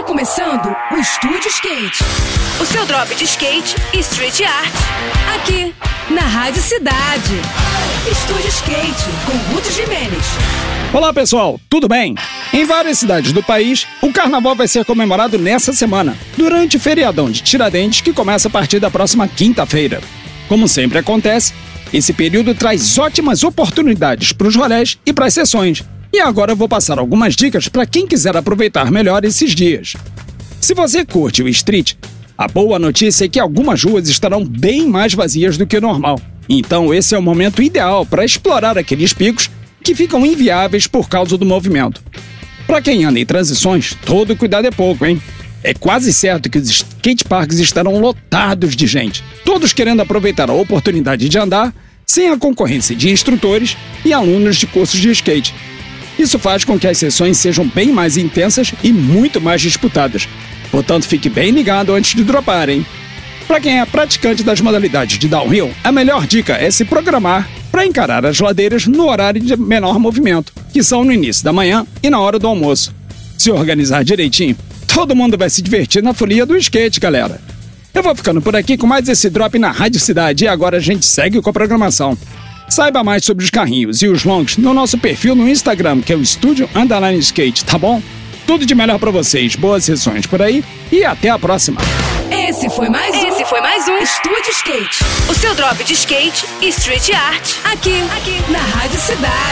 Está começando o Estúdio Skate. O seu drop de skate e street art. Aqui, na Rádio Cidade. Estúdio Skate, com Ruth Jimenez. Olá pessoal, tudo bem? Em várias cidades do país, o carnaval vai ser comemorado nessa semana, durante o feriadão de Tiradentes, que começa a partir da próxima quinta-feira. Como sempre acontece, esse período traz ótimas oportunidades para os rolés e para as sessões. E agora eu vou passar algumas dicas para quem quiser aproveitar melhor esses dias. Se você curte o street, a boa notícia é que algumas ruas estarão bem mais vazias do que o normal. Então esse é o momento ideal para explorar aqueles picos que ficam inviáveis por causa do movimento. Para quem anda em transições, todo cuidado é pouco, hein? É quase certo que os skateparks estarão lotados de gente, todos querendo aproveitar a oportunidade de andar sem a concorrência de instrutores e alunos de cursos de skate. Isso faz com que as sessões sejam bem mais intensas e muito mais disputadas. Portanto, fique bem ligado antes de dropar, hein? Para quem é praticante das modalidades de downhill, a melhor dica é se programar para encarar as ladeiras no horário de menor movimento, que são no início da manhã e na hora do almoço. Se organizar direitinho, todo mundo vai se divertir na folia do skate, galera. Eu vou ficando por aqui com mais esse drop na Rádio Cidade e agora a gente segue com a programação. Saiba mais sobre os carrinhos e os longs no nosso perfil no Instagram, que é o Estúdio Underline Skate, tá bom? Tudo de melhor para vocês, boas sessões por aí e até a próxima. Esse foi mais um. Esse foi mais um Estúdio Skate. O seu drop de skate e street art. Aqui, aqui, na Rádio Cidade.